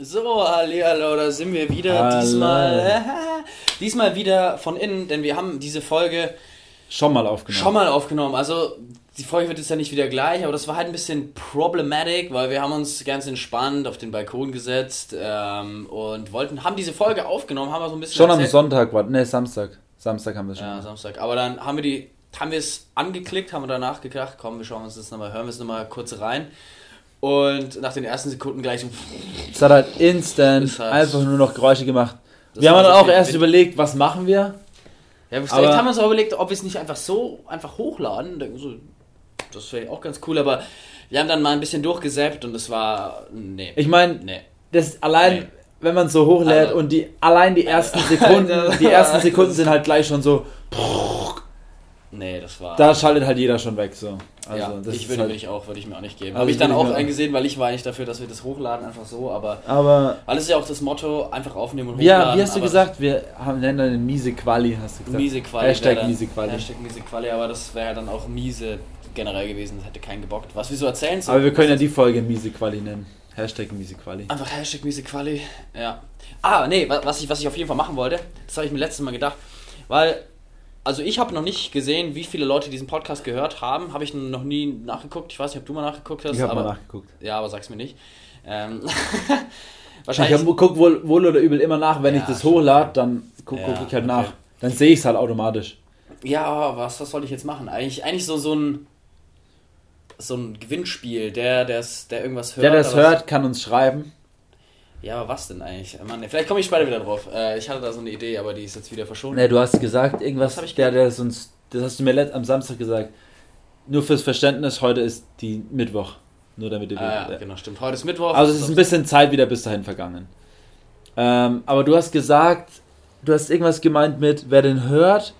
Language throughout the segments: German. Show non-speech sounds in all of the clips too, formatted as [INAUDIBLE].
So, hallo, da sind wir wieder. Hallo. Diesmal, äh, [LAUGHS] diesmal wieder von innen, denn wir haben diese Folge Schon mal aufgenommen. schon mal aufgenommen. Also, die Folge wird jetzt ja nicht wieder gleich, aber das war halt ein bisschen problematic, weil wir haben uns ganz entspannt auf den Balkon gesetzt ähm, und wollten, haben diese Folge aufgenommen, haben wir so ein bisschen Schon am erzählt- Sonntag, war, ne, Samstag. Samstag haben wir es schon. Ja, Samstag. Aber dann haben wir die, haben wir es angeklickt, haben wir danach gedacht, komm, wir schauen uns das nochmal, hören wir es nochmal kurz rein. Und nach den ersten Sekunden gleich so, Es hat halt instant Es hat- einfach nur noch Geräusche gemacht. Wir haben dann auch erst überlegt, was machen wir? Ja, vielleicht Aber- haben wir uns auch überlegt, ob wir es nicht einfach so einfach hochladen. Denken so, Das wäre auch ganz cool, aber wir haben dann mal ein bisschen durchgesäppt und es war. Nee. Ich meine, nee. das allein, Nee. wenn man so hochlädt Also- und die allein die ersten [LAUGHS] Sekunden, die ersten Sekunden sind halt gleich schon so, [LAUGHS] Nee, das war. da schaltet halt jeder schon weg so. Also ja, das ich würde halt, mich auch, würde ich mir auch nicht geben. Also Habe ich dann auch eingesehen, weil ich war eigentlich dafür, dass wir das hochladen, einfach so, aber. aber Alles ist ja auch das Motto, einfach aufnehmen und ja, hochladen. wie hast du gesagt, wir haben nennen eine miese Quali, hast du gesagt. Miese Quali. Hashtag dann- miese Quali. Hashtag miese Quali, aber das wäre dann auch miese generell gewesen, das hätte keinen gebockt. Was wir so erzählen Aber wir können ja die Folge miese Quali nennen. Hashtag miese Quali. Einfach Hashtag miese Quali. Ja. Ah, nee, wa- was ich, was ich auf jeden Fall machen wollte, das habe ich mir letztes Mal gedacht, weil, also ich habe noch nicht gesehen, wie viele Leute diesen Podcast gehört haben, habe ich noch nie nachgeguckt. Ich weiß nicht, ob du mal nachgeguckt hast. Ich habe aber, mal nachgeguckt. Ja, aber sag's mir nicht. Ähm, [LAUGHS] Ich wahrscheinlich. hab, guck wohl, wohl oder übel immer nach, wenn Ja, ich das hochlade, dann gucke Ja, guck ich halt okay. nach. Dann sehe ich es halt automatisch. Ja, was, was soll ich jetzt machen? Eigentlich, eigentlich so, so ein so ein Gewinnspiel, der, der's, der irgendwas hört. Der, der es hört, kann uns schreiben. Ja, aber was denn eigentlich? Mann, vielleicht komme ich später wieder drauf. Äh, ich hatte da so eine Idee, aber die ist jetzt wieder verschwunden. Ne, du hast gesagt, irgendwas, Was hab ich der, der uns, das hast du mir am Samstag gesagt. Nur fürs Verständnis, heute ist die Mittwoch. Nur damit ihr Ah, ja, genau, stimmt. Heute ist Mittwoch. Also es ist ein bisschen Zeit wieder bis dahin vergangen. Ähm, aber du hast gesagt, du hast irgendwas gemeint mit, wer den hört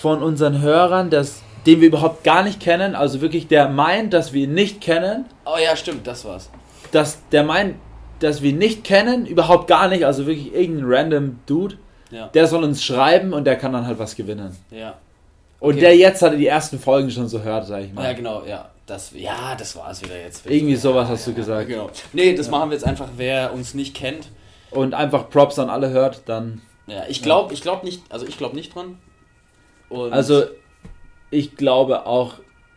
von unseren Hörern, das, den wir überhaupt gar nicht kennen, also wirklich der meint, dass wir ihn nicht kennen, Oh ja, stimmt, das war's. dass der meint, dass wir nicht kennen, überhaupt gar nicht, also wirklich irgendein random Dude, Ja. der soll uns schreiben und der kann dann halt was gewinnen. Ja. Und Okay. der jetzt hat die ersten Folgen schon so hört, sag ich mal. Ja, genau, ja. Das, ja, das war's wieder jetzt. Irgendwie sowas hast du gesagt. Genau. Nee, das machen wir jetzt einfach, wer uns nicht kennt. Und einfach Props an alle hört, dann. Ja, ich glaube, ich glaube nicht, also ich glaube nicht dran. Und Also, ich glaube auch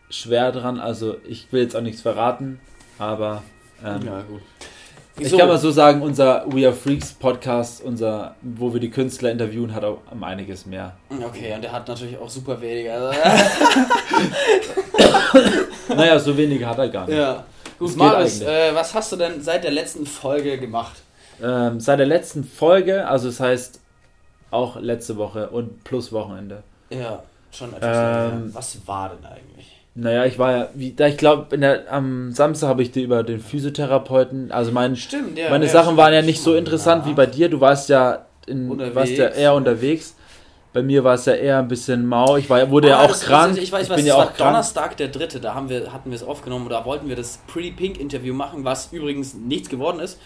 schwer dran, also ich will jetzt auch nichts verraten, aber ähm, ja, gut. Ich So. kann mal so sagen, unser We Are Freaks Podcast, unser, wo wir die Künstler interviewen, hat auch um einiges mehr. Okay, und der hat natürlich auch super wenig. Also, [LAUGHS] [LAUGHS] naja, so wenige hat er gar nicht. ja. Gut, Marius, äh, was hast du denn seit der letzten Folge gemacht? Ähm, seit der letzten Folge, also das heißt auch letzte Woche und plus Wochenende. Ja, schon etwas Ähm. Was war denn eigentlich? Naja, ich war ja, wie, da ich glaube, am Samstag habe ich dir über den Physiotherapeuten, also mein, Stimmt, ja. meine ja, Sachen stimmt, waren ja nicht so interessant Ja. wie bei dir. Du warst ja, in, Unterwegs. warst ja eher unterwegs. Bei mir war es ja eher ein bisschen mau. Ich war, wurde ja Ah, auch das- krank. Ich weiß, was, bin ja auch krank. Donnerstag der dritte, da haben wir, hatten wir es aufgenommen oder wollten wir das Pretty Pink Interview machen, was übrigens nichts geworden ist.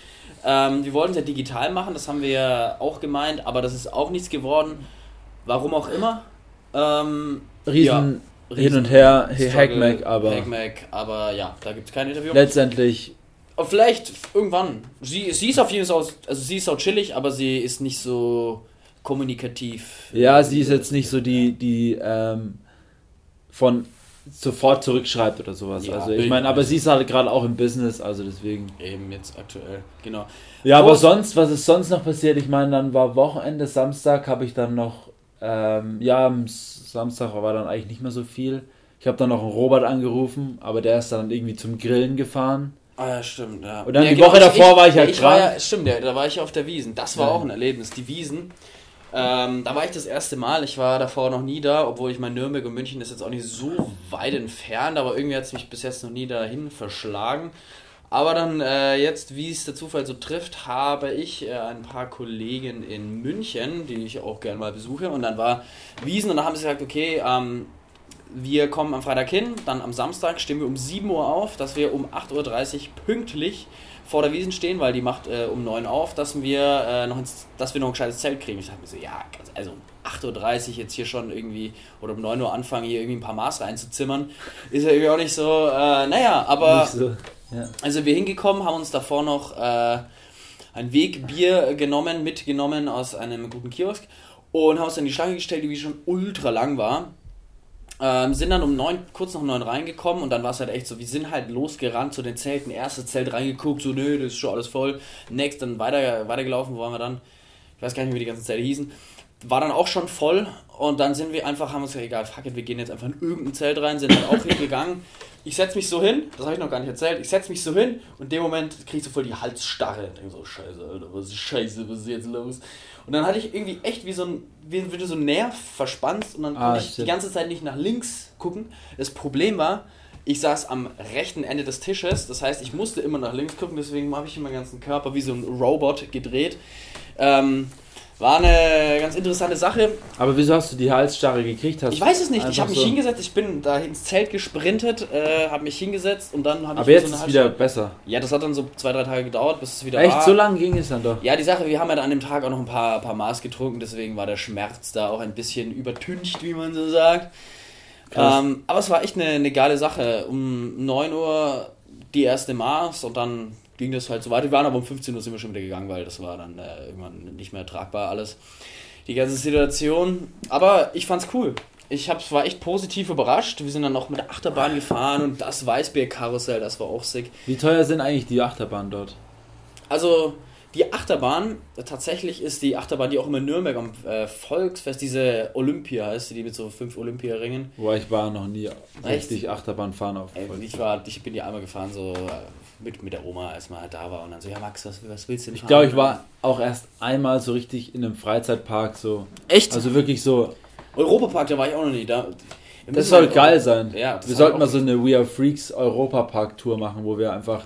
Ähm, wir wollten es ja digital machen, das haben wir ja auch gemeint, aber das ist auch nichts geworden. Warum auch immer. Ähm, Riesen ja, hin und her, Hackmack, aber Hackmack, aber ja, da gibt es kein Interview. letztendlich, Aber vielleicht irgendwann. Sie, sie ist auf jeden Fall, also sie ist auch chillig, aber sie ist nicht so kommunikativ. ja, sie ist jetzt nicht so die, die ähm, von sofort zurückschreibt oder sowas. Ja, also ich meine, aber sie ist halt gerade auch im Business, also deswegen. Eben jetzt aktuell, genau. Ja, aber Groß- sonst, was ist sonst noch passiert? Ich meine, dann war Wochenende, Samstag habe ich dann noch, ähm, ja, am Samstag war dann eigentlich nicht mehr so viel. Ich habe dann noch einen Robert angerufen, aber der ist dann irgendwie zum Grillen gefahren. Ah ja, stimmt, ja. Und dann ja, die Woche davor war ich ja ich war krank. ja, Stimmt, ja, da war ich auf der Wiesen. Das war Ja. auch ein Erlebnis, die Wiesen. Ähm, da war ich das erste Mal. Ich war davor noch nie da, obwohl ich mein Nürnberg und München ist jetzt auch nicht so weit entfernt, aber irgendwie hat es mich bis jetzt noch nie dahin verschlagen. Aber dann äh, jetzt, wie es der Zufall so trifft, habe ich äh, ein paar Kollegen in München, die ich auch gerne mal besuche. Und dann war Wiesen und dann haben sie gesagt, okay, ähm, wir kommen am Freitag hin, dann am Samstag stehen wir um 7 Uhr auf, dass wir um 8.30 Uhr pünktlich vor der Wiesen stehen, weil die macht äh, um 9 Uhr auf, dass wir, äh, noch ins, dass wir noch ein gescheites Zelt kriegen. Ich dachte mir so, ja, also um 8.30 Uhr jetzt hier schon irgendwie, oder um 9 Uhr anfangen, hier irgendwie ein paar Maß reinzuzimmern, ist ja irgendwie auch nicht so, äh, naja, aber... Nicht so, Also wir hingekommen, haben uns davor noch äh, ein Wegbier genommen, mitgenommen aus einem guten Kiosk und haben uns dann die Schlange gestellt, die schon ultra lang war. Ähm, sind dann um neun, kurz nach neun reingekommen und dann war es halt echt so, wir sind halt losgerannt zu den Zelten, erstes Zelt reingeguckt, so, nö, das ist schon alles voll. Next, dann weiter, weitergelaufen, wo waren wir dann? Ich weiß gar nicht, wie die ganzen Zelte hießen. War dann auch schon voll und dann sind wir einfach, haben uns gesagt, egal, fuck it, wir gehen jetzt einfach in irgendein Zelt rein, sind halt auch [LAUGHS] hingegangen. Ich setze mich so hin, das habe ich noch gar nicht erzählt, ich setze mich so hin und in dem Moment kriege ich so voll die Halsstarre und denke so, scheiße, Alter, was ist scheiße, was ist jetzt los? Und dann hatte ich irgendwie echt wie so ein, wie, wie du so einen Nerv verspannst und dann Ah, konnte ich shit. die ganze Zeit nicht nach links gucken. Das Problem war, ich saß am rechten Ende des Tisches, das heißt, ich musste immer nach links gucken, deswegen habe ich meinen ganzen Körper wie so ein Robot gedreht. Ähm, war eine ganz interessante Sache. Aber wieso hast du die Halsstarre gekriegt? Hast Ich weiß es nicht. Ich habe mich so- hingesetzt, ich bin da ins Zelt gesprintet, äh, habe mich hingesetzt und dann habe ich Aber jetzt so ist es wieder besser. Ja, das hat dann so zwei, drei Tage gedauert, bis es wieder Echt, war. so lange ging es dann doch. Ja, die Sache, wir haben ja dann an dem Tag auch noch ein paar, paar Maß getrunken, deswegen war der Schmerz da auch ein bisschen übertüncht, wie man so sagt. Ähm, aber es war echt eine, eine geile Sache. Um 9 Uhr die erste Maß und dann ging das halt so weiter. Wir waren aber um 15 Uhr sind wir schon wieder gegangen, weil das war dann äh, irgendwann nicht mehr tragbar alles. Die ganze Situation. Aber ich fand's cool. Ich hab, war echt positiv überrascht. Wir sind dann noch mit der Achterbahn gefahren und das Weißbierkarussell, das war auch sick. Wie teuer sind eigentlich die Achterbahnen dort? Also die Achterbahn, tatsächlich ist die Achterbahn, die auch immer in Nürnberg am äh, Volksfest, diese Olympia heißt, die mit so fünf Olympia-Ringen. Wo ich war noch nie richtig Achterbahn fahren auf. Ey, ich, war, ich bin die einmal gefahren, so äh, mit, mit der Oma, als man halt da war. Und dann so, ja Max, was, was willst du denn Ich glaube, ich war auch erst einmal so richtig in einem Freizeitpark so. Echt? Also wirklich so. Europapark, da war ich auch noch nie. Da, Das soll halt geil auch- sein. Ja, wir sollten mal so eine We Are Freaks Europapark Tour machen, wo wir einfach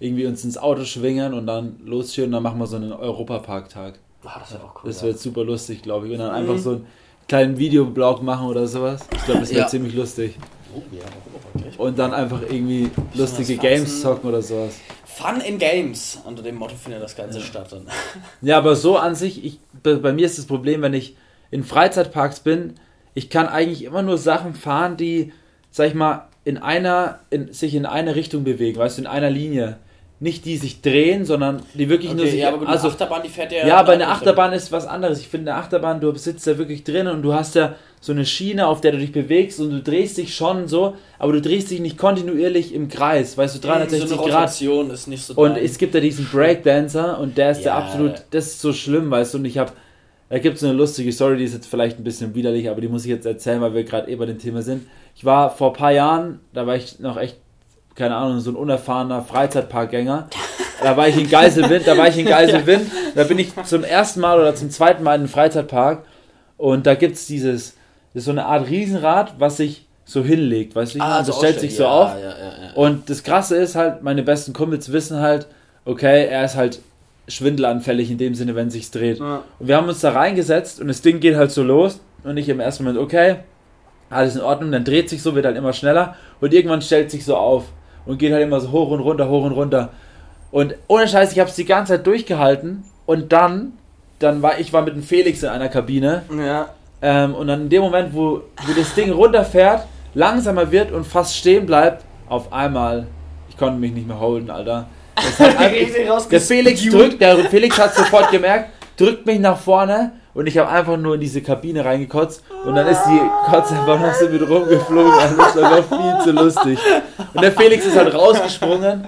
irgendwie uns ins Auto schwingen und dann losschieren und dann machen wir so einen Europapark-Tag. Ah, das wäre auch cool. Das ja. wird super lustig, glaube ich. Und dann einfach so einen kleinen Videoblog machen oder sowas. Ich glaube, das wird Ja. ziemlich lustig. Oh, ja. Und dann einfach irgendwie lustige Games zocken oder sowas. Fun in Games. Unter dem Motto findet das Ganze statt. Dann. [LAUGHS] Ja, aber so an sich, ich, bei, bei mir ist das Problem, wenn ich in Freizeitparks bin, ich kann eigentlich immer nur Sachen fahren, die, sag ich mal, in einer, in, sich in eine Richtung bewegen, weißt du, in einer Linie. Nicht die sich drehen, sondern die wirklich nur Okay, sich. ja, aber also, eine Achterbahn, die fährt ja. ja, aber eine in Achterbahn ist was anderes. Ich finde, eine Achterbahn, du sitzt da wirklich drin und du hast ja so eine Schiene, auf der du dich bewegst und du drehst dich schon so, aber du drehst dich nicht kontinuierlich im Kreis, weißt du, 360 so Grad. Ist nicht so Und dein- es gibt ja diesen Breakdancer und der ist der Ja. absolut, das ist so schlimm, weißt du, und ich habe, da gibt es eine lustige Story, die ist jetzt vielleicht ein bisschen widerlich, aber die muss ich jetzt erzählen, weil wir gerade eh bei dem Thema sind. Ich war vor ein paar Jahren, da war ich noch echt, keine Ahnung, so ein unerfahrener Freizeitparkgänger. Da war ich in Geiselwind, da war ich in Geiselwind, da bin ich zum ersten Mal oder zum zweiten Mal in einem Freizeitpark und da gibt es dieses, das ist so eine Art Riesenrad, was sich so hinlegt, weißt du, Ah, meine? so das stellt sich so ja, auf Ja, ja, ja. und das Krasse ist halt, meine besten Kumpels wissen halt, okay, er ist halt schwindelanfällig in dem Sinne, wenn sich's dreht. Ja. Und wir haben uns da reingesetzt und das Ding geht halt so los und ich im ersten Moment, okay, alles in Ordnung, dann dreht sich so, wird halt immer schneller und irgendwann stellt sich so auf und geht halt immer so hoch und runter, hoch und runter. Und ohne Scheiß, ich habe es die ganze Zeit durchgehalten und dann, dann war ich war mit dem Felix in einer Kabine ja. ähm, und dann in dem Moment, wo, wo das Ding runterfährt, langsamer wird und fast stehen bleibt, auf einmal, ich konnte mich nicht mehr holen, Alter. [LAUGHS] Einfach, der Felix drückt, der Felix hat sofort gemerkt, drückt mich nach vorne und ich habe einfach nur in diese Kabine reingekotzt und dann ist die Kotze einfach noch so mit rumgeflogen. Also das war einfach viel zu lustig. Und der Felix ist halt rausgesprungen.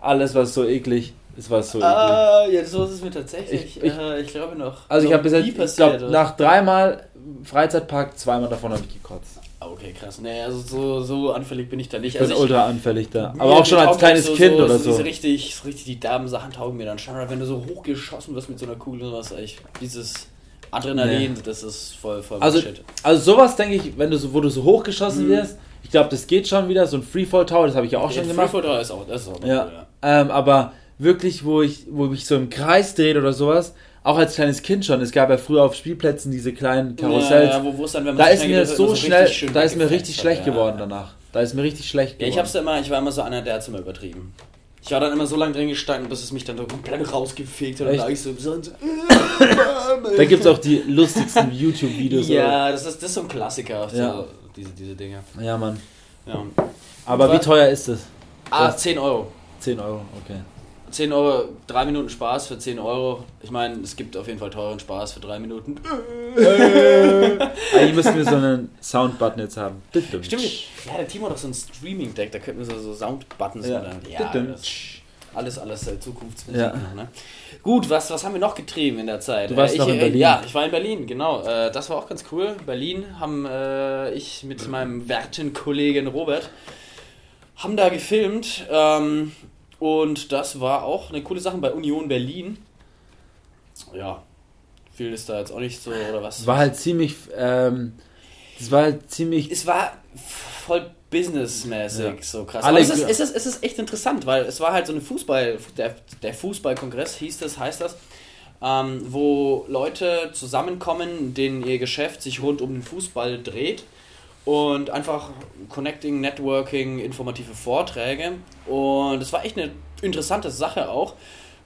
Alles war so eklig. Es war so eklig. Ah, ja, so ist es mir tatsächlich. Ich- ich- äh, ich glaube noch. Also ich habe bis jetzt, oder? nach dreimal Freizeitpark, zweimal davon habe ich gekotzt. Ah, Okay, krass. Nee, also so, so anfällig bin ich da nicht. Ich bin also ultra anfällig da. Aber auch schon als kleines so, Kind so, oder so. so. Richtig, richtig die derben Sachen taugen mir dann schon. Wenn du so hochgeschossen wirst mit so einer Kugel und sowas, ich, dieses Adrenalin, das ist voll, voll Also, Bullshit. also sowas denke ich, wenn du so, wo du so hochgeschossen Mhm. wirst, ich glaube, das geht schon wieder, so ein Freefall Tower, das habe ich ja auch schon Ja, gemacht. Freefall Tower ist auch, das ist auch Ja. cool, ja. Ähm, aber wirklich, wo ich, wo mich so im Kreis dreht oder sowas, auch als kleines Kind schon. Es gab ja früher auf Spielplätzen diese kleinen Karussells. Ja, ja, wo, dann, wenn man da so ist mir so richtig schnell, da ist mir richtig hat, schlecht ja, geworden danach. Da ist mir richtig schlecht geworden. ich hab's immer, ich war immer so einer, der hat's immer übertrieben. Ich war dann immer so lange drin gestanden, bis es mich dann so komplett rausgefegt hat und da ich so, so da gibt es auch die lustigsten YouTube-Videos. Ja, das ist, das ist so ein Klassiker, so, Ja. diese, diese Dinge. ja, Mann. Ja. Aber wie teuer ist das? Ah, Das- 10 Euro. 10 Euro, okay. 10 Euro, 3 Minuten Spaß für 10 Euro. Ich meine, es gibt auf jeden Fall teuren Spaß für 3 Minuten. [LAUGHS] Eigentlich müssten wir so einen Soundbutton jetzt haben. Stimmt. Ja, der Timo hat doch so ein Streaming-Deck, da könnten wir so, so Soundbuttons Ja. ja. ja das, alles, alles äh, Zukunftsmusik Ja. noch, ne? Gut, was, was haben wir noch getrieben in der Zeit? Du warst äh, noch in Berlin. Ja, ich war in Berlin, genau. Äh, das war auch ganz cool. Berlin haben äh, ich mit meinem werten Kollegen Robert haben da gefilmt ähm, und das war auch eine coole Sache bei Union Berlin. Ja, viel ist da jetzt auch nicht so oder was? War halt ziemlich, ähm, das war halt ziemlich, es war voll businessmäßig Ja. so krass. Alle Aber es ist, es, ist, es ist echt interessant, weil es war halt so eine Fußball, der, der Fußballkongress hieß das, heißt das, ähm, wo Leute zusammenkommen, denen ihr Geschäft sich rund um den Fußball dreht und einfach Connecting, Networking, informative Vorträge und es war echt eine interessante Sache auch.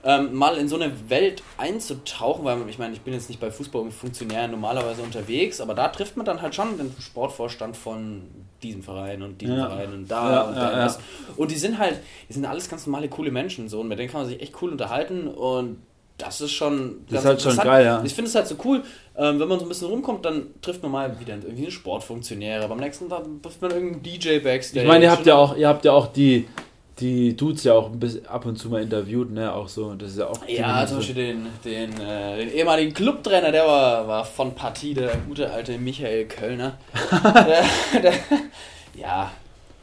Ähm, mal in so eine Welt einzutauchen, weil ich meine, ich bin jetzt nicht bei Fußballfunktionären normalerweise unterwegs, aber da trifft man dann halt schon den Sportvorstand von diesem Verein und diesem Ja. Verein und da Ja, und da. ja. was. Und die sind halt, die sind alles ganz normale, coole Menschen so und mit denen kann man sich echt cool unterhalten und das ist schon Das ist halt schon geil, ja. Ich finde es halt so cool, ähm, wenn man so ein bisschen rumkommt, dann trifft man mal wieder irgendwie einen Sportfunktionäre. Beim nächsten Tag trifft man irgendeinen DJ Backstage. ich meine, ihr habt ja auch, ihr habt ja auch die, die Dudes ja auch ein bisschen ab und zu mal interviewt, ne, auch so, das ist ja auch Ja, zum Beispiel den, den, äh, den ehemaligen Clubtrainer, der war, war von Partie, der gute alte Michael Kölner. [LAUGHS] der, der, ja,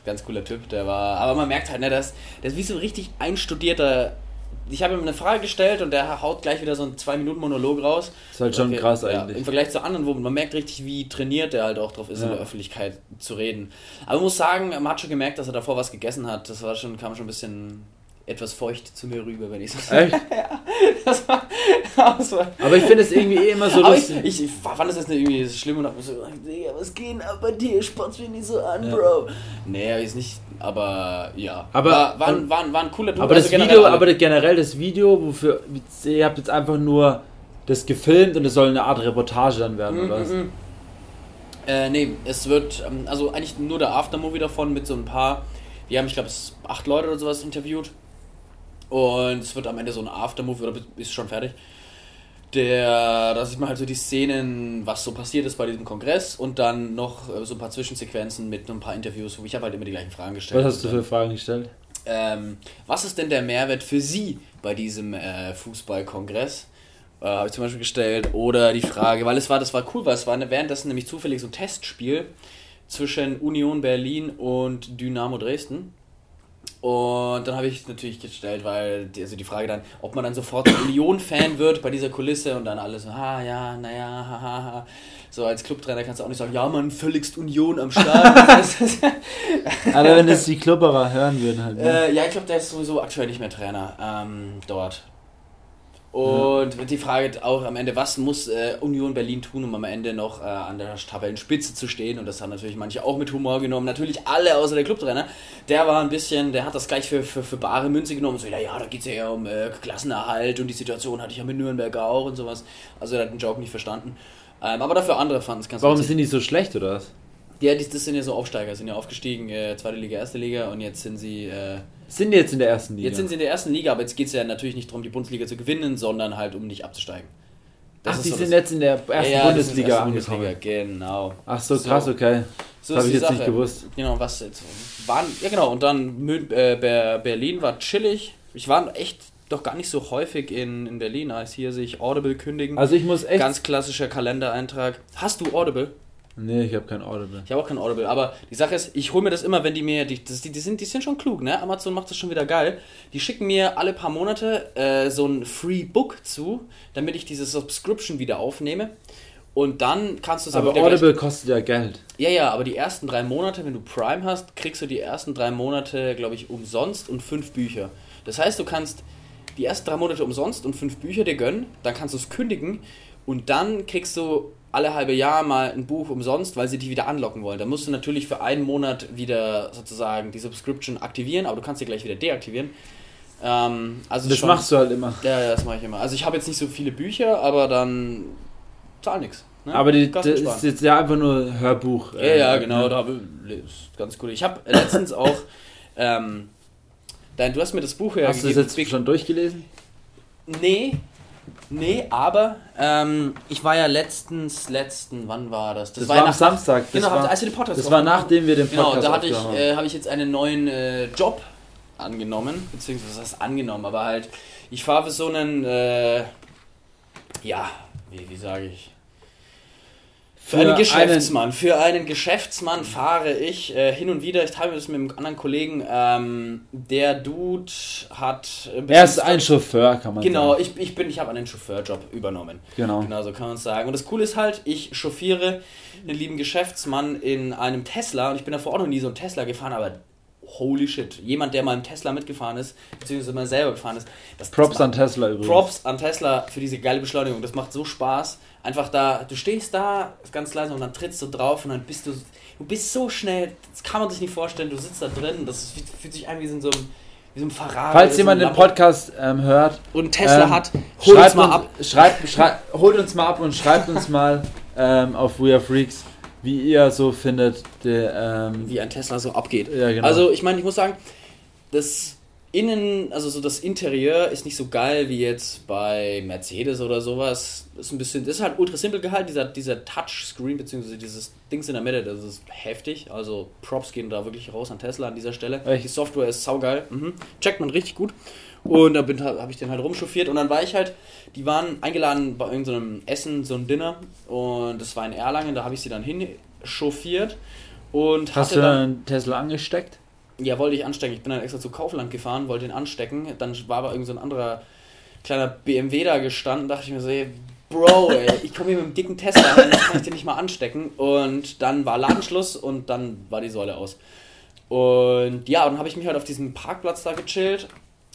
ganz cooler Typ, der war. Aber man merkt halt, ne, dass der ist wie so ein richtig einstudierter. Ich habe ihm eine Frage gestellt und der haut gleich wieder so einen 2-Minuten-Monolog raus. ist halt schon Okay, krass ja, eigentlich. Im Vergleich zu anderen, wo man merkt richtig, wie trainiert er halt auch drauf ist, Ja. in der Öffentlichkeit zu reden. Aber man muss sagen, man hat schon gemerkt, dass er davor was gegessen hat. Das war schon, kam schon ein bisschen etwas feucht zu mir rüber, wenn ich so Echt? [LAUGHS] das war, das war Aber ich finde es irgendwie eh immer so lustig. ich, ich fand das jetzt nicht irgendwie schlimm und hab mir so gedacht, Digga, was geht ab bei dir? Spotz mich nicht so an, Ja. Bro. Nee, hab ich nicht, aber ja. Aber- war, war, ein- war, ein- war ein cooler Dude, Aber also das Video, alle. aber generell das Video, wofür ihr habt jetzt einfach nur das gefilmt und es soll eine Art Reportage dann werden, oder was? Mhm, mhm. Äh, nee, es wird, ähm, also eigentlich nur der Aftermovie davon mit so ein paar, wir haben, ich glaube, es acht Leute oder sowas interviewt. Und es wird am Ende so ein Aftermovie, oder ist schon fertig. Der, da sieht man halt so die Szenen, was so passiert ist bei diesem Kongress und dann noch äh, so ein paar Zwischensequenzen mit ein paar Interviews, wo ich habe halt immer die gleichen Fragen gestellt. Was hast du für Fragen gestellt? Ähm, was ist denn der Mehrwert für Sie bei diesem äh, Fußballkongress? Äh, Habe ich zum Beispiel gestellt. Oder die Frage, weil es war, das war cool, weil es war währenddessen nämlich zufällig so ein Testspiel zwischen Union Berlin und Dynamo Dresden. Und dann habe ich natürlich gestellt, weil die, also die Frage dann, ob man dann sofort Union-Fan wird bei dieser Kulisse und dann alle so, ah ja, naja, haha. Ha. So als Clubtrainer kannst du auch nicht sagen, ja man, völligst Union am Start. [LAUGHS] Das Aber wenn es die Klubberer hören würden halt. Ne? äh, ja, ich glaube, der ist sowieso aktuell nicht mehr Trainer ähm, dort. Und die Frage auch am Ende, was muss äh, Union Berlin tun, um am Ende noch äh, an der Tabellenspitze zu stehen? Und das haben natürlich manche auch mit Humor genommen. Natürlich alle außer der Clubtrainer. Der war ein bisschen, der hat das gleich für, für, für bare Münze genommen. So, ja, ja, da geht es ja eher um äh, Klassenerhalt und die Situation hatte ich ja mit Nürnberg auch und sowas. Also er hat den Joke nicht verstanden. Ähm, aber dafür andere fanden es ganz Warum witzig. sind die so schlecht, oder was? Ja, die, das sind ja so Aufsteiger, sind ja aufgestiegen, äh, zweite Liga, erste Liga und jetzt sind sie... Äh, Sind die jetzt in der ersten Liga? Jetzt sind sie in der ersten Liga, aber jetzt geht es ja natürlich nicht darum, die Bundesliga zu gewinnen, sondern halt um nicht abzusteigen. Ach, ist die so sind das- jetzt in der ersten Ja, das Bundesliga erste angekommen. Bundesliga, genau. Ach so, So. krass, okay. So das habe ist ich jetzt nicht Sache. gewusst. Genau, was jetzt? Waren, ja genau, und dann Mün- äh, Ber- Berlin war chillig. Ich war echt doch gar nicht so häufig in, in Berlin, als hier sehe ich Audible kündigen. Also ich muss echt... Ganz klassischer Kalendereintrag. Hast du Audible? Nee, ich habe kein Audible. Ich habe auch kein Audible, aber die Sache ist, ich hole mir das immer, wenn die mir, die, die, die, sind, die sind schon klug, ne? Amazon macht das schon wieder geil. Die schicken mir alle paar Monate äh, so ein Free Book zu, damit ich diese Subscription wieder aufnehme. Und dann kannst du es Aber wieder Audible kostet ja Geld. ja, ja, aber die ersten drei Monate, wenn du Prime hast, kriegst du die ersten drei Monate, glaube ich, umsonst und fünf Bücher. Das heißt, du kannst die ersten drei Monate umsonst und fünf Bücher dir gönnen, dann kannst du es kündigen und dann kriegst du alle halbe Jahr mal ein Buch umsonst, weil sie dich wieder anlocken wollen. Dann musst du natürlich für einen Monat wieder sozusagen die Subscription aktivieren, aber du kannst sie gleich wieder deaktivieren. Ähm, also Das schon- machst du halt immer. Ja, ja, das mache ich immer. Also ich habe jetzt nicht so viele Bücher, aber dann zahl nichts. Ne? Aber die, das ist jetzt ja einfach nur Hörbuch. Ja, äh, ja, genau, ne? da ist ganz cool. Ich habe letztens auch ähm, Dein, du hast mir das Buch ja Hast du das jetzt Big schon durchgelesen? Nee, nee, aber ähm, ich war ja letztens, letzten, wann war das? Das, das war am Samstag. Das genau, war, als wir den Podcast Das war nachdem wir den Podcast Genau, da hatte ich, äh, habe ich jetzt einen neuen äh, Job angenommen, beziehungsweise heißt angenommen, aber halt, ich fahre für so einen, äh, ja, wie, wie sage ich, für, einen Geschäftsmann. Einen für einen Geschäftsmann fahre ich äh, hin und wieder. Ich teile das mit einem anderen Kollegen. Ähm, der Dude hat. Er ist ein Chauffeur, kann man genau, sagen. Genau, ich, ich bin, ich habe einen Chauffeurjob übernommen. Genau. Genau, so kann man es sagen. Und das Coole ist halt, ich chauffiere einen lieben Geschäftsmann in einem Tesla und ich bin davor auch noch nie so ein Tesla gefahren, aber holy shit. Jemand, der mal im Tesla mitgefahren ist, beziehungsweise mal selber gefahren ist. Das, Props das an Tesla übrigens. Props an Tesla für diese geile Beschleunigung. Das macht so Spaß einfach da, du stehst da, ganz leise und dann trittst du drauf und dann bist du, du bist so schnell, das kann man sich nicht vorstellen, du sitzt da drin, das fühlt sich an wie in so einem, wie so ein Ferrari. Falls jemand den Podcast ähm, hört und Tesla ähm, hat, holt uns mal ab. Schreibt, schreibt, holt uns mal ab und schreibt uns mal [LAUGHS] ähm, auf We Are Freaks, wie ihr so findet, der, ähm, wie ein Tesla so abgeht. Ja, genau. Also ich meine, ich muss sagen, das innen, also so das Interieur ist nicht so geil wie jetzt bei Mercedes oder sowas. Das ist ein bisschen, ist halt ultra simpel gehalten, dieser, dieser Touchscreen, beziehungsweise dieses Dings in der Mitte, das ist heftig. Also Props gehen da wirklich raus an Tesla an dieser Stelle. Echt? Die Software ist saugeil. Mhm. Checkt man richtig gut. Und da habe ich den halt rumchauffiert und dann war ich halt, die waren eingeladen bei irgendeinem so Essen, so ein Dinner und das war in Erlangen, da habe ich sie dann hinchauffiert und Hast du dann einen Tesla angesteckt? Ja, wollte ich anstecken. Ich bin dann extra zu Kaufland gefahren, wollte ihn anstecken. Dann war aber irgend so ein anderer kleiner BMW da gestanden. Dachte ich mir so, ey, Bro, ey, ich komme hier mit einem dicken Tesla, dann kann ich den nicht mal anstecken. Und dann war Ladenschluss und dann war die Säule aus. Und ja, dann habe ich mich halt auf diesem Parkplatz da gechillt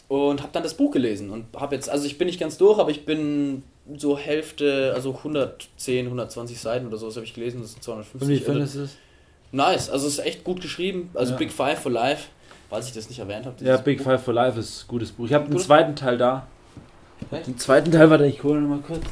und habe dann das Buch gelesen. Und habe jetzt, also ich bin nicht ganz durch, aber ich bin so Hälfte, also 110, 120 Seiten oder so, das habe ich gelesen, das sind 250. Und wie findest du es? Nice, also es ist echt gut geschrieben. Also ja. Big Five for Life, falls ich das nicht erwähnt habe. Ja, Big Buch. Five for Life ist ein gutes Buch. Ich habe den zweiten Teil da. Echt? Den zweiten Teil, warte, ich hole nochmal kurz.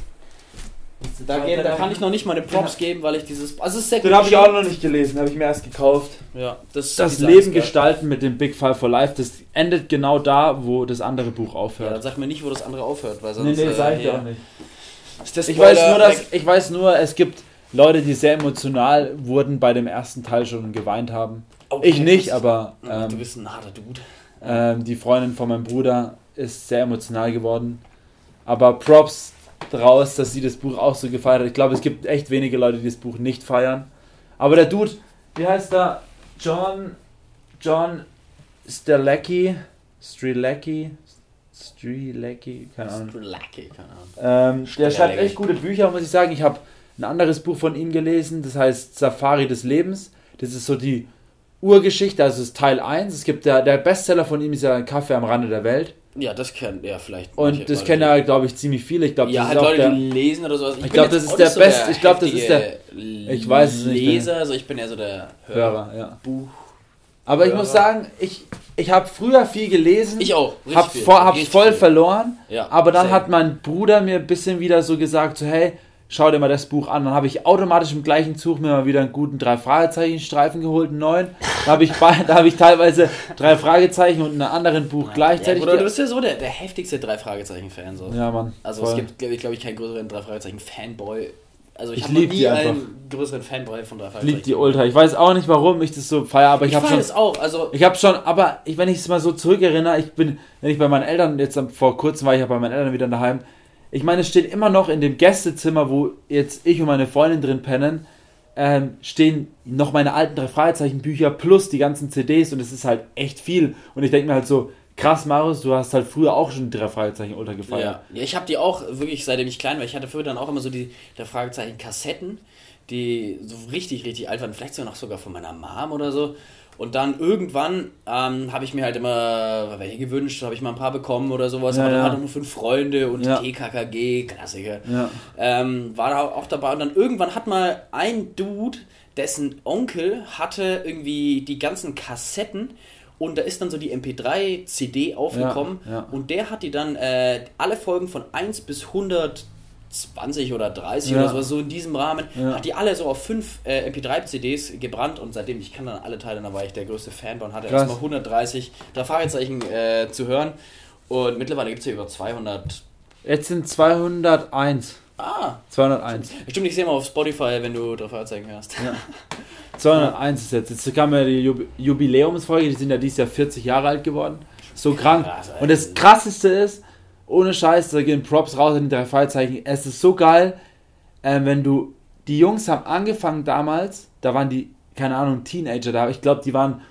Da, geht, da kann ich noch nicht mal eine Props ja. geben, weil ich dieses. Also es ist sehr Den habe ich auch noch nicht gelesen, habe ich mir erst gekauft. Ja, das, das Leben gestalten mit dem Big Five for Life, das endet genau da, wo das andere Buch aufhört. Ja, dann sag mir nicht, wo das andere aufhört, weil sonst. Nee, nee, sag ich äh, auch nicht. Ich weiß, nur, dass, ich weiß nur, es gibt Leute, die sehr emotional wurden bei dem ersten Teil schon und geweint haben. Okay, ich nicht, aber. Ähm, du bist ein harter Dude. Ähm, die Freundin von meinem Bruder ist sehr emotional geworden. Aber Props draus, dass sie das Buch auch so gefeiert hat. Ich glaube, es gibt echt wenige Leute, die das Buch nicht feiern. Aber der Dude, wie heißt der? John. John Strelecki. Strelecki. Strelecki, keine Ahnung. Strelecki, keine Ahnung. Ähm, der schreibt echt gute Bücher, muss ich sagen. Ich habe ein anderes Buch von ihm gelesen, das heißt Safari des Lebens. Das ist so die Urgeschichte, also ist Teil 1. Es gibt der, der Bestseller von ihm ist ja Kaffee am Rande der Welt. Ja, das kennt er vielleicht. Und das kennen ja, glaube ich, ziemlich viele. Ich glaube, ja, das halt ist Leute, der, die lesen oder sowas. Ich, ich glaube, das ist der so beste. Ich glaube, das ist der. Ich weiß es nicht. Leser, also ich bin ja so der Hörer, Hörer ja. Buch. Aber ich muss sagen, ich, ich habe früher viel gelesen. Ich auch. Hab, vor, hab's voll viel. verloren. Ja, aber dann same. hat mein Bruder mir ein bisschen wieder so gesagt, so hey, schau dir mal das Buch an. Dann habe ich automatisch im gleichen Zug mir mal wieder einen guten drei Fragezeichen Streifen geholt, einen neuen. Da habe ich, [LAUGHS] hab ich teilweise drei Fragezeichen und einen anderen Buch ja, gleichzeitig. Oder du bist ja so der, der heftigste drei Fragezeichen Fan so. Ja, Mann. Also voll. es gibt, glaube ich, glaub ich, keinen größeren drei Fragezeichen Fanboy. Also ich, ich habe nie die einen größeren Fanboy von drei Fragezeichen. Ich liebe die Ultra. Ich weiß auch nicht, warum ich das so feiere, aber ich, ich habe schon. es auch. Also ich habe schon, aber ich, wenn ich es mal so zurückerinnere, ich bin, wenn ich bei meinen Eltern jetzt vor kurzem war ich ja bei meinen Eltern wieder daheim ich meine, es steht immer noch in dem Gästezimmer, wo jetzt ich und meine Freundin drin pennen, ähm, stehen noch meine alten drei Fragezeichen Bücher plus die ganzen CDs und es ist halt echt viel. Und ich denke mir halt so, krass, Marius, du hast halt früher auch schon drei Fragezeichen untergefeiert. Ja, ja ich habe die auch wirklich, seitdem ich klein war, ich hatte früher dann auch immer so die drei Fragezeichen Kassetten, die so richtig, richtig alt waren, vielleicht sogar noch sogar von meiner Mom oder so. Und dann irgendwann ähm, habe ich mir halt immer welche gewünscht, habe ich mal ein paar bekommen oder sowas. Ja, aber dann ja. hatte nur fünf Freunde und ja. TKKG, Klassiker. Ja. Ähm, war da auch dabei. Und dann irgendwann hat mal ein Dude, dessen Onkel hatte irgendwie die ganzen Kassetten und da ist dann so die MP3-CD aufgekommen ja, ja. und der hat die dann äh, alle Folgen von 1 bis 100 20 oder 30 Ja. oder sowas, so in diesem Rahmen, Ja. hat die alle so auf fünf äh, MP3-CDs gebrannt und seitdem, ich kann dann alle Teile, da war ich der größte Fan und hatte Krass. erstmal 130 drei Fragezeichen äh, zu hören und mittlerweile gibt es ja über 200. Jetzt sind 201. Ah, 201. stimmt, ich sehe mal auf Spotify, wenn du drei Fragezeichen hörst. Ja. [LAUGHS] 201 ist jetzt. Jetzt kam ja die Jub- Jubiläumsfolge, die sind ja dieses Jahr 40 Jahre alt geworden. So krank. Krass. Und das krasseste ist, ohne Scheiß, da gehen Props raus in die drei Fragezeichen. Es ist so geil, ähm, wenn du. Die Jungs haben angefangen damals, da waren die, keine Ahnung, Teenager da. Ich glaube, die waren,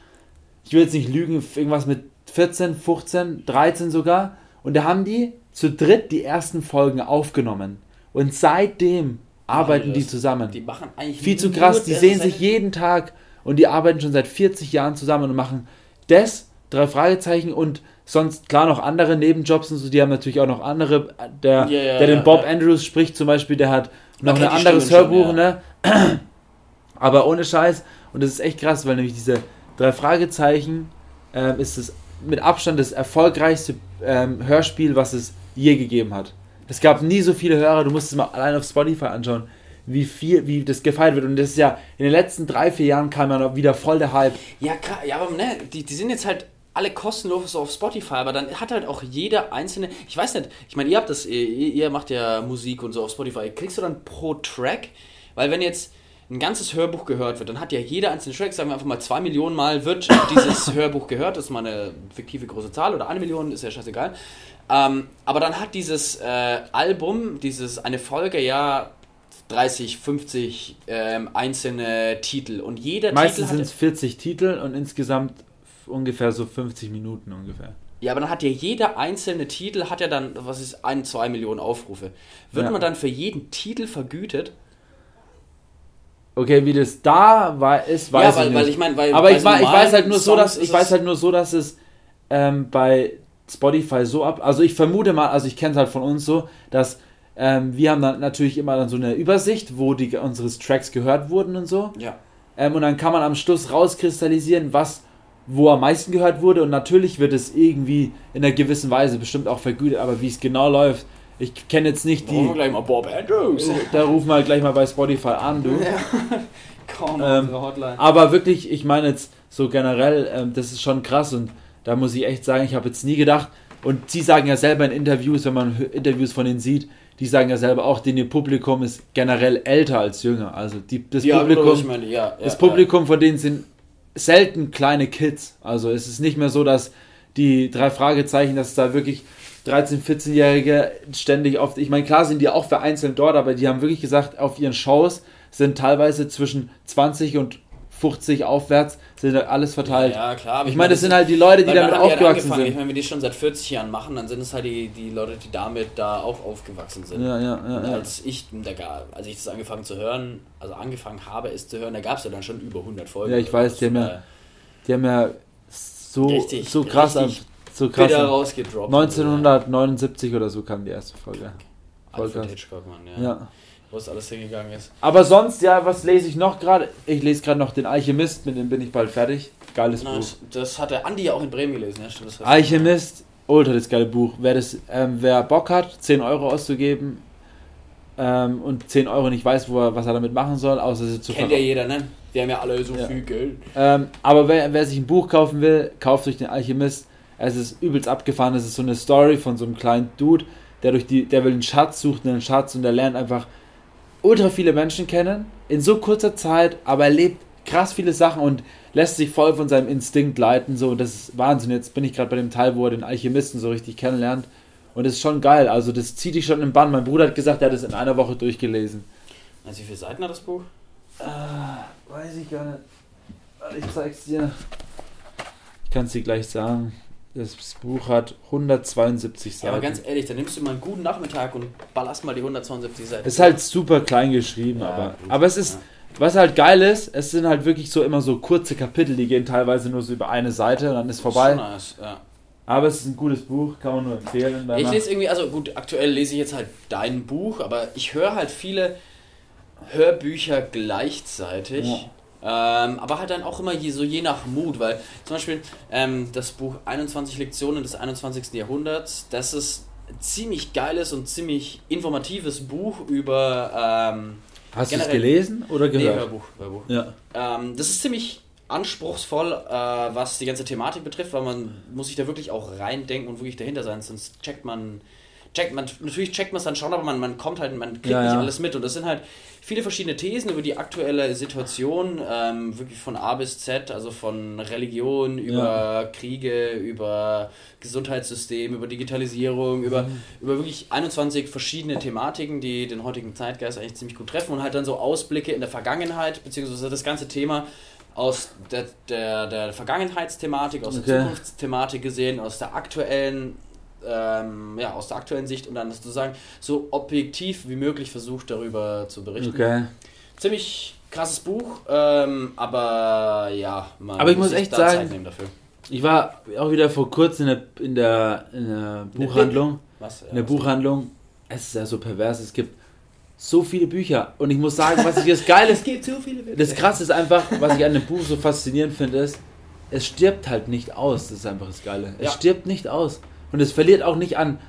ich will jetzt nicht lügen, irgendwas mit 14, 15, 13 sogar. Und da haben die zu dritt die ersten Folgen aufgenommen. Und seitdem arbeiten die zusammen. Die machen eigentlich Viel zu krass, die sehen sich jeden Tag und die arbeiten schon seit 40 Jahren zusammen und machen das, drei Fragezeichen und sonst klar noch andere Nebenjobs und so, die haben natürlich auch noch andere, der, Ja, ja, der den ja, Bob ja. Andrews spricht zum Beispiel, der hat noch ein anderes Stimmen schon, Hörbuch, ne? [CLEARS THROAT] Aber ohne Scheiß und das ist echt krass, weil nämlich diese drei Fragezeichen ähm, ist es mit Abstand das erfolgreichste ähm, Hörspiel, was es je gegeben hat. Es gab nie so viele Hörer, du musst es mal allein auf Spotify anschauen, wie viel, wie das gefeiert wird. Und das ist ja, in den letzten drei, vier Jahren kam ja noch wieder voll der Hype. Ja, klar, ja, aber ne, die, die sind jetzt halt alle kostenlos auf Spotify, aber dann hat halt auch jeder einzelne, ich weiß nicht, ich meine, ihr habt das, ihr, ihr macht ja Musik und so auf Spotify, kriegst du dann pro Track, weil wenn jetzt ein ganzes Hörbuch gehört wird, dann hat ja jeder einzelne Track, sagen wir einfach mal zwei Millionen Mal wird [COUGHS] dieses Hörbuch gehört, das ist mal eine fiktive große Zahl oder eine Million, ist ja scheißegal. Ähm, aber dann hat dieses äh, Album, dieses eine Folge ja 30, 50 ähm, einzelne Titel und jeder Meistens sind es 40 Titel und insgesamt ungefähr so 50 Minuten ungefähr. Ja, aber dann hat ja jeder einzelne Titel, hat ja dann, was ist, ein, zwei Millionen Aufrufe. Wird Ja. man dann für jeden Titel vergütet? Okay, wie das da war, ist, weiß ja, ich weil, nicht. weil ich meine, weil. Aber ich, ich weiß halt nur so, dass ich weiß es- halt nur so, dass es ähm, bei Spotify so ab. Also ich vermute mal, also ich kenne es halt von uns so, dass ähm, wir haben dann natürlich immer dann so eine Übersicht, wo die unsere Tracks gehört wurden und so. Ja. Ähm, und dann kann man am Schluss rauskristallisieren, was wo am meisten gehört wurde. Und natürlich wird es irgendwie in einer gewissen Weise bestimmt auch vergütet, aber wie es genau läuft, ich kenne jetzt nicht Rufen wir die. gleich mal Bob Andrews. Da rufen wir gleich mal bei Spotify an, du. [LAUGHS] Komm, Ähm. Aber wirklich, ich meine jetzt so generell, ähm, das ist schon krass und da muss ich echt sagen, ich habe jetzt nie gedacht, und sie sagen ja selber in Interviews, wenn man Interviews von ihnen sieht, die sagen ja selber auch, denn ihr Publikum ist generell älter als jünger. Also die, das, ja, Publikum, meine, ja, das ja, Publikum von denen sind selten kleine Kids. Also es ist nicht mehr so, dass die drei Fragezeichen, dass da wirklich 13-, 14-Jährige ständig oft, ich meine, klar sind die auch vereinzelt dort, aber die haben wirklich gesagt, auf ihren Shows sind teilweise zwischen 20 und 50 aufwärts, sind da alles verteilt. Ja, klar. aber ich meine, das sind halt die Leute, die damit halt aufgewachsen angefangen. Ich sind. meine, wenn die schon seit 40 Jahren machen, dann sind es halt die, die Leute, die damit da auch aufgewachsen sind. Ja, ja, ja, ja. als ich, da als ich das angefangen zu hören, also angefangen habe, es zu hören, da gab es ja dann schon über 100 Folgen. Ja, ich weiß, die haben ja- Äh, Die haben ja so, Richtig, so krass, richtig so krass. bitter rausgedroppt. 1979 oder so kam die erste Folge. Alfred. Hitchcock, Mann, ja. Ja. Wo es alles hingegangen ist. Aber sonst, ja, was lese ich noch gerade? Ich lese gerade noch den Alchemist, mit dem bin ich bald fertig. Geiles Na, Buch. das, hat der Andi ja auch in Bremen gelesen, ja, stimmt. Das heißt- Alchemist, ultra das geile Buch. Wer, das, ähm, wer Bock hat, 10 Euro auszugeben ähm, und 10 Euro nicht weiß, wo er, was er damit machen soll, außer sie zu Kennt ja jeder, ne? Wir haben ja alle so Ja. viel Geld. Ähm, aber wer, wer sich ein Buch kaufen will, kauft sich den Alchemist. Es ist übelst abgefahren. Es ist so eine Story von so einem kleinen Dude, der durch die, der will einen Schatz sucht, einen Schatz und der lernt einfach ultra viele Menschen kennen in so kurzer Zeit, aber er lebt krass viele Sachen und lässt sich voll von seinem Instinkt leiten. So, und das ist Wahnsinn. Jetzt bin ich gerade bei dem Teil, wo er den Alchemisten so richtig kennenlernt. Und das ist schon geil. Also das zieht dich schon im Bann. Mein Bruder hat gesagt, er hat es in einer Woche durchgelesen. Also wie viele Seiten hat das Buch? Ah, weiß ich gar nicht. Ich zeig's dir. Ich kann es dir gleich sagen. Das Buch hat 172 Seiten. Ja, aber ganz ehrlich, dann nimmst du mal einen guten Nachmittag und ballerst mal die 172 Seiten. ist halt super klein geschrieben, Ja, aber, gut. aber es ist, was halt geil ist, es sind halt wirklich so immer so kurze Kapitel, die gehen teilweise nur so über eine Seite und dann ist vorbei. Schon nice, ja. Aber es ist ein gutes Buch, kann man nur empfehlen. wenn Ich lese irgendwie, also gut, aktuell lese ich jetzt halt dein Buch, aber ich höre halt viele Hörbücher gleichzeitig. Ähm, aber halt dann auch immer je, so je nach Mut, weil zum Beispiel ähm, das Buch 21 Lektionen des 21. Jahrhunderts, das ist ziemlich geiles und ziemlich informatives Buch über. Ähm, Hast du es gelesen oder gehört? Nee, Hörbuch. Hörbuch. Ja. Ähm, das ist ziemlich anspruchsvoll, äh, was die ganze Thematik betrifft, weil man muss sich da wirklich auch reindenken und wirklich dahinter sein, sonst checkt man checkt man, natürlich checkt man es dann schon, aber man, man kommt halt, man kriegt ja, nicht ja. alles mit. Und das sind halt viele verschiedene Thesen über die aktuelle Situation, ähm, wirklich von A bis Z, also von Religion über ja. Kriege, über Gesundheitssystem, über Digitalisierung, mhm. über, über wirklich 21 verschiedene Thematiken, die den heutigen Zeitgeist eigentlich ziemlich gut treffen und halt dann so Ausblicke in der Vergangenheit, beziehungsweise das ganze Thema aus der, der, der Vergangenheitsthematik, aus okay. der Zukunftsthematik gesehen, aus der aktuellen ähm, ja, aus der aktuellen Sicht und dann sozusagen so objektiv wie möglich versucht, darüber zu berichten. Okay. Ziemlich krasses Buch, ähm, aber ja, man aber ich muss, muss echt sagen, Ich war auch wieder vor kurzem in der, in der, in der Buchhandlung. Was? Ja, in der Buchhandlung. Es ist ja so pervers, es gibt so viele Bücher. Und ich muss sagen, was ich das Geile ist. es gibt so viele Bücher. Das Krasse ist einfach, was ich an dem Buch so faszinierend finde, ist, es stirbt halt nicht aus. Das ist einfach das Geile. Es ja. stirbt nicht aus. Und es verliert auch nicht an,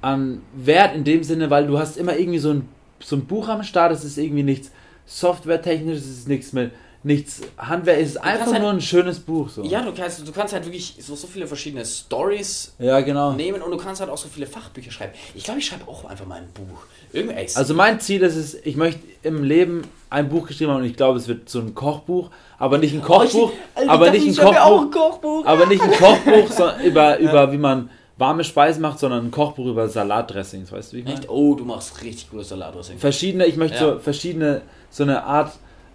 an Wert in dem Sinne, weil du hast immer irgendwie so ein, so ein Buch am Start, es ist irgendwie nichts softwaretechnisch, es ist nichts mehr, nichts Handwerk, es ist einfach halt, nur ein schönes Buch. So. Ja, du kannst, du kannst halt wirklich so, so viele verschiedene Stories ja, genau. nehmen und du kannst halt auch so viele Fachbücher schreiben. Ich glaube, ich schreibe auch einfach mal ein Buch. Irgendwie, also mein Ziel ist es, ich möchte im Leben ein Buch geschrieben haben und ich glaube, es wird so ein Kochbuch, aber nicht ein Kochbuch, oh, ich, Alter, aber nicht ein Kochbuch, ein Kochbuch, aber nicht ein Kochbuch, sondern [LAUGHS] über, über wie man warme Speisen macht, sondern ein Kochbuch über Salatdressings, weißt du, wie ich meine? Echt? Oh, du machst richtig gutes Salatdressing. Verschiedene, ich möchte ja. so verschiedene, so eine Art,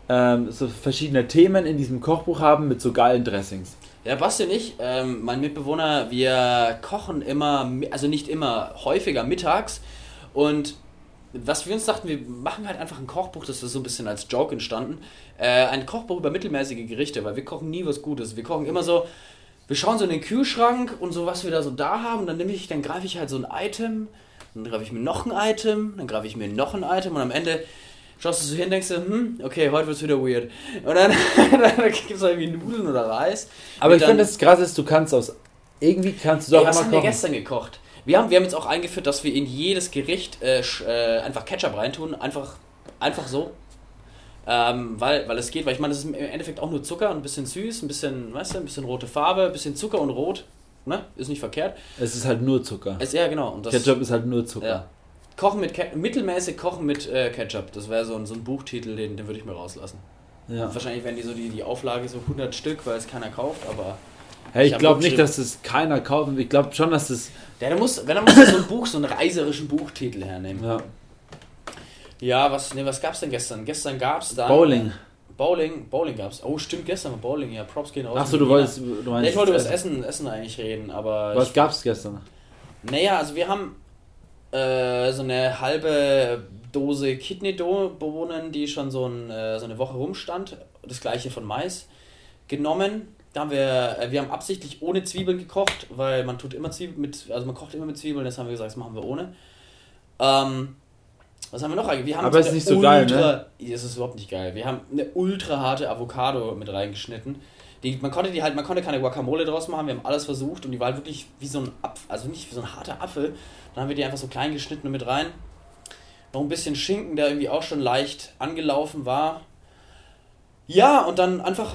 ähm, so verschiedene Themen in diesem Kochbuch haben mit so geilen Dressings. Ja, Basti und ich, ähm, mein Mitbewohner, wir kochen immer, also nicht immer, häufiger mittags und was wir uns dachten, wir machen halt einfach ein Kochbuch, das ist so ein bisschen als Joke entstanden. Äh, ein Kochbuch über mittelmäßige Gerichte, weil wir kochen nie was Gutes. Wir kochen immer so, wir schauen so in den Kühlschrank und so, was wir da so da haben. Und dann nehme ich, dann greife ich halt so ein Item, dann greife ich mir noch ein Item, dann greife ich mir noch ein Item und am Ende schaust du so hin, denkst du, hm, okay, heute wird es wieder weird. Und dann, [LAUGHS] dann gibt es irgendwie Nudeln oder Reis. Aber ich finde das krass ist, du kannst aus, irgendwie kannst du doch ey, was haben kochen. wir gestern gekocht? Wir haben, wir haben jetzt auch eingeführt, dass wir in jedes Gericht äh, äh, einfach Ketchup reintun, einfach, einfach so. Ähm, weil, weil es geht, weil ich meine, es ist im Endeffekt auch nur Zucker, ein bisschen süß, ein bisschen, weißt du, ein bisschen rote Farbe, ein bisschen Zucker und Rot. Ne? Ist nicht verkehrt. Es ist halt nur Zucker. Es, ja, genau. Und das, Ketchup ist halt nur Zucker. Ja. Kochen mit Ke mittelmäßig kochen mit äh, Ketchup. Das wäre so ein, so ein Buchtitel, den, den würde ich mir rauslassen. Ja. wahrscheinlich wären die so die, die Auflage so 100 Stück, weil es keiner kauft, aber. Hey, ich, ich glaube nicht, dass es keiner kauft. Ich glaube schon, dass es. Der, der muss, wenn er muss so ein Buch, so einen reiserischen Buchtitel hernehmen. Ja. Ja, was, nee, was gab's denn gestern? Gestern gab's dann. Bowling. Bowling, Bowling gab's. Oh, stimmt, gestern war Bowling, ja, Props gehen aus. Achso, du wolltest. Du meinst nee, ich wollte über das Essen, Essen eigentlich reden, aber. Was gab's gestern? Naja, also wir haben äh, so eine halbe Dose Kidneybohnen, die schon so, ein, äh, so eine Woche rumstand. Das gleiche von Mais genommen. Da haben wir, äh, wir haben absichtlich ohne Zwiebeln gekocht, weil man tut immer Zwiebeln mit, also man kocht immer mit Zwiebeln, das haben wir gesagt, das machen wir ohne. Ähm, was haben wir noch eigentlich? Wir haben Aber es ist nicht so ultra, geil, ne? Das ist überhaupt nicht geil. Wir haben eine ultra harte Avocado mit reingeschnitten. Die, man konnte die halt, man konnte keine Guacamole draus machen, wir haben alles versucht und die war halt wirklich wie so ein Apfel, also nicht wie so ein harter Apfel. Dann haben wir die einfach so klein geschnitten und mit rein. Noch ein bisschen Schinken, der irgendwie auch schon leicht angelaufen war. Ja, und dann einfach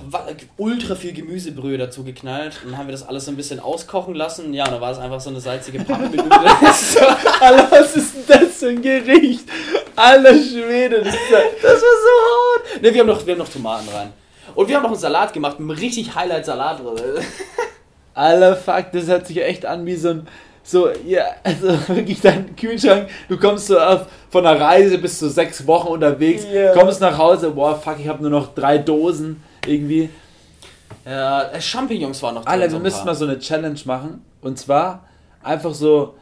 ultra viel Gemüsebrühe dazu geknallt. Und dann haben wir das alles so ein bisschen auskochen lassen. Ja, und dann war es einfach so eine salzige Pappe mit. [LAUGHS] [LAUGHS] Alter, was ist denn das für ein Gericht? Alter Schwede, das, das war so hart. Ne, wir haben, noch, wir haben noch Tomaten rein. Und wir haben noch einen Salat gemacht, einen richtig Highlight-Salat Alter, fuck, das hört sich echt an wie so ein so, ja, also [LAUGHS] wirklich dein Kühlschrank, du kommst so auf, von einer Reise bis zu sechs Wochen unterwegs, yeah. kommst nach Hause, boah, fuck, ich habe nur noch drei Dosen irgendwie. Ja, äh, Champignons waren noch drin. Alter, wir müssten mal so eine Challenge machen. Und zwar einfach so,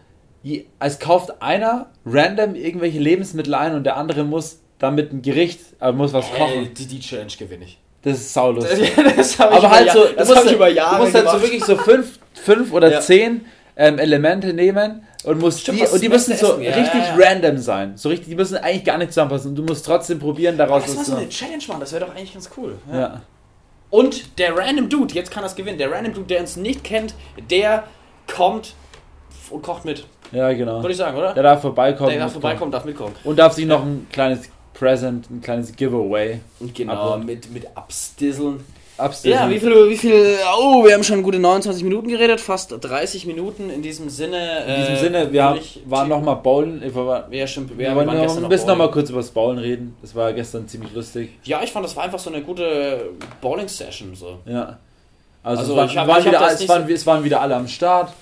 es kauft einer random irgendwelche Lebensmittel ein und der andere muss damit ein Gericht, aber muss was kochen. die, die Challenge gewinne ich. Das ist saulustig. [LAUGHS] das aber halt so, du musst, halt, du musst halt so wirklich so fünf, fünf oder ja. zehn ähm, Elemente nehmen und musst Stimmt, die, und die müssen so essen, richtig ja, ja. random sein. So richtig, die müssen eigentlich gar nicht zusammenpassen. Und du musst trotzdem probieren, daraus was zu machen. so eine Challenge machen, das wäre doch eigentlich ganz cool. Ja. ja. Und der random Dude, jetzt kann das gewinnen. Der random Dude, der uns nicht kennt, der kommt und kocht mit. Ja, genau. Würde ich sagen, oder? Der darf vorbeikommen. Der darf mitkommen. vorbeikommen, darf mitkommen. Und darf sich noch ein kleines Present, ein kleines Giveaway Und genau, Abholen. mit, mit Abstisseln. Abstimmen. Ja, wie viel, wie viel, oh, wir haben schon gute 29 Minuten geredet, fast 30 Minuten in diesem Sinne. In diesem äh, Sinne, wir haben, waren nochmal bowlen. Wir, war, Ja, stimmt. Wir, wir noch gestern ein bisschen noch bowlen. mal kurz über das Bowlen reden. Das war gestern ziemlich lustig. Ja, ich fand, das war einfach so eine gute Bowling-Session. So. Ja. Also, Also es, waren, hab- waren wieder, es, waren, es waren wieder alle am Start.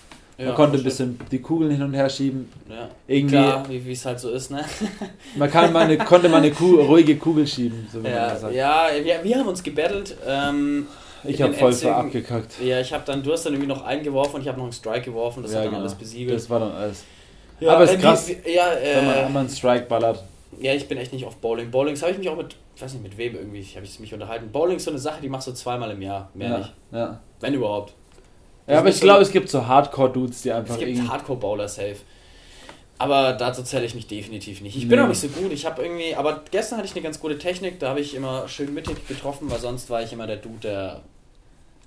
Man Ja, konnte ein bisschen die Kugeln hin und her schieben. Ja. Irgendwie, Klar, wie es halt so ist, ne? [LAUGHS] man kann mal eine, konnte mal eine Kuh, ruhige Kugel schieben, so wie man Ja, das sagt. ja wir, wir haben uns gebettelt. Ähm, Ich habe voll für abgekackt. Ja, ich habe dann, du hast dann irgendwie noch einen geworfen und ich habe noch einen Strike geworfen, das Ja, hat dann genau. alles besiegelt. Das war dann alles. ja, aber es äh, ist krass, Wie, ja, Wenn man äh, einmal einen Strike ballert. ja, ich bin echt nicht auf Bowling. Bowlings habe ich mich auch mit, ich weiß nicht mit wem irgendwie, habe ich mich unterhalten. Bowling ist so eine Sache, die machst du zweimal im Jahr, mehr Ja, nicht. ja. Wenn überhaupt. Ja, aber ich glaube, es gibt so Hardcore-Dudes, die einfach Es gibt. Hardcore-Bowler safe. Aber dazu zähle ich mich definitiv nicht. Ich bin Nee. auch nicht so gut. Ich habe irgendwie, aber gestern hatte ich eine ganz gute Technik. Da habe ich immer schön mittig getroffen, weil sonst war ich immer der Dude, der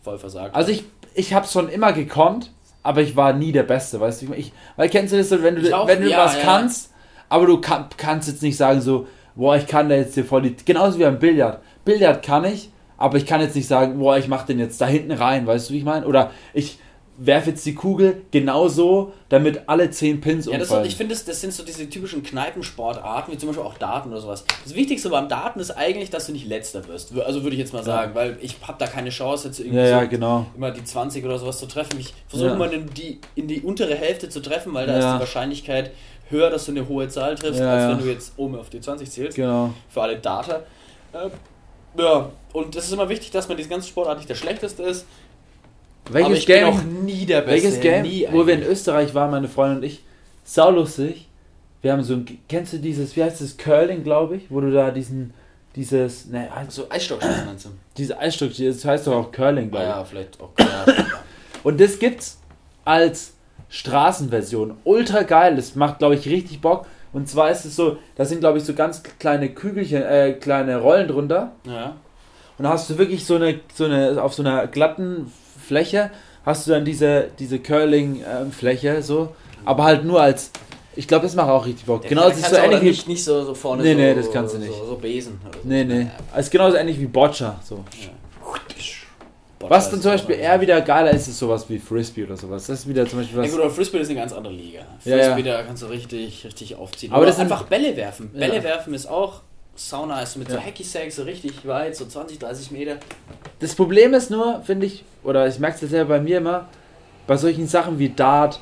voll versagt. Also ich, ich habe schon immer gekonnt, aber ich war nie der Beste, weißt du? Ich, weil kennst du das so, wenn du, auch, wenn du ja, was ja. kannst, aber du kann, kannst jetzt nicht sagen so, boah, ich kann da jetzt hier voll die... Genauso wie beim Billard. Billard kann ich, aber ich kann jetzt nicht sagen, boah, ich mach den jetzt da hinten rein, weißt du, wie ich meine? Oder ich werfe jetzt die Kugel genauso, damit alle 10 Pins Ja, das, umfallen. ich finde, das, das sind so diese typischen Kneipensportarten, wie zum Beispiel auch Daten oder sowas. Das Wichtigste beim Daten ist eigentlich, dass du nicht letzter wirst. Also würde ich jetzt mal sagen, weil ich habe da keine Chance, jetzt irgendwie ja, ja, so genau. immer die 20 oder sowas zu treffen. Ich versuche Ja. immer in die, in die untere Hälfte zu treffen, weil da Ja. ist die Wahrscheinlichkeit höher, dass du eine hohe Zahl triffst, Ja, als ja. wenn du jetzt oben auf die 20 zählst. Genau. Für alle Data. Ja, und es ist immer wichtig, dass man diese ganze Sportart nicht der schlechteste ist. aber Welches Game, auch nie der Beste. welches Game nie wo wir in. Österreich waren, meine Freundin und ich, saulustig. Wir haben so ein, kennst du dieses, wie heißt das, Curling, glaube ich, wo du da diesen, dieses, ne, So Eisstockschießen meinst du? diese Eisstock, das heißt doch auch Curling, glaube ich. Ja, vielleicht auch. Ja, [LAUGHS] Und das gibt's als Straßenversion. Ultra geil, das macht, glaube ich, richtig Bock. Und zwar ist es so, da sind, glaube ich, so ganz kleine Kügelchen, äh, kleine Rollen drunter. ja. Und da hast du wirklich so eine, so eine, auf so einer glatten Fläche hast du dann diese, diese Curling-Fläche, so. Aber halt nur als, ich glaube, das macht auch richtig Bock. Genau, das ist so ähnlich nicht, nicht so, so vorne Nee, so, nee, das kannst du nicht. So, so Besen. Oder so. nee, nee, es ist genauso ähnlich wie Boccia, so. Boah, Was dann ist zum Beispiel eher wieder geiler ist, ist sowas wie Frisbee oder sowas. Das ist wieder zum Beispiel Ja was. gut, aber Frisbee ist eine ganz andere Liga. Ja, Frisbee, ja. da kannst du richtig, richtig aufziehen. Aber Aber das einfach Bälle werfen. Ja. Bälle werfen ist auch sauna, also mit so Ja. Hacky Sacks so richtig weit, so 20, 30 Meter. Das Problem ist nur, finde ich, oder ich merke es ja bei mir immer, bei solchen Sachen wie Dart,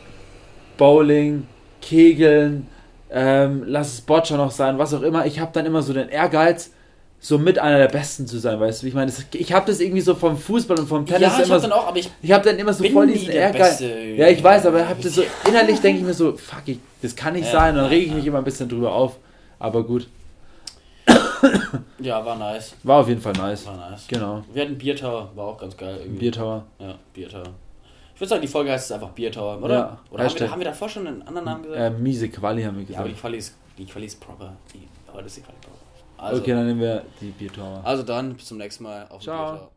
Bowling, Kegeln, ähm, lass es Boccia noch sein, was auch immer, ich habe dann immer so den Ehrgeiz, so mit einer der Besten zu sein, weißt du? Ich meine, ich habe das irgendwie so vom Fußball und vom Tennis ja, ich immer hab so, dann auch, aber ich ich habe dann immer so voll diesen Ehrgeiz. Ja, ich weiß, aber ich habe das so innerlich denke ich mir so, fuck, ich, das kann nicht Ja, sein, und dann rege ich mich immer ein bisschen drüber auf. Aber gut, Ja, war nice. war auf jeden Fall nice. War nice. Genau. Wir hatten Beer Tower, war auch ganz geil. Irgendwie. Beer Tower. Ja, Beer Tower. Ich würde sagen, die Folge heißt es einfach Beer Tower, oder? Ja, oder haben wir, haben wir davor schon einen anderen Namen gesagt? Äh, miese Quali haben wir ja, aber gesagt. die Quali ist, die Quali ist proper. Die, aber das ist die Quali proper. Also, okay, dann nehmen wir die Beer Tower. also dann, bis zum nächsten Mal auf Ciao. Beer Tower.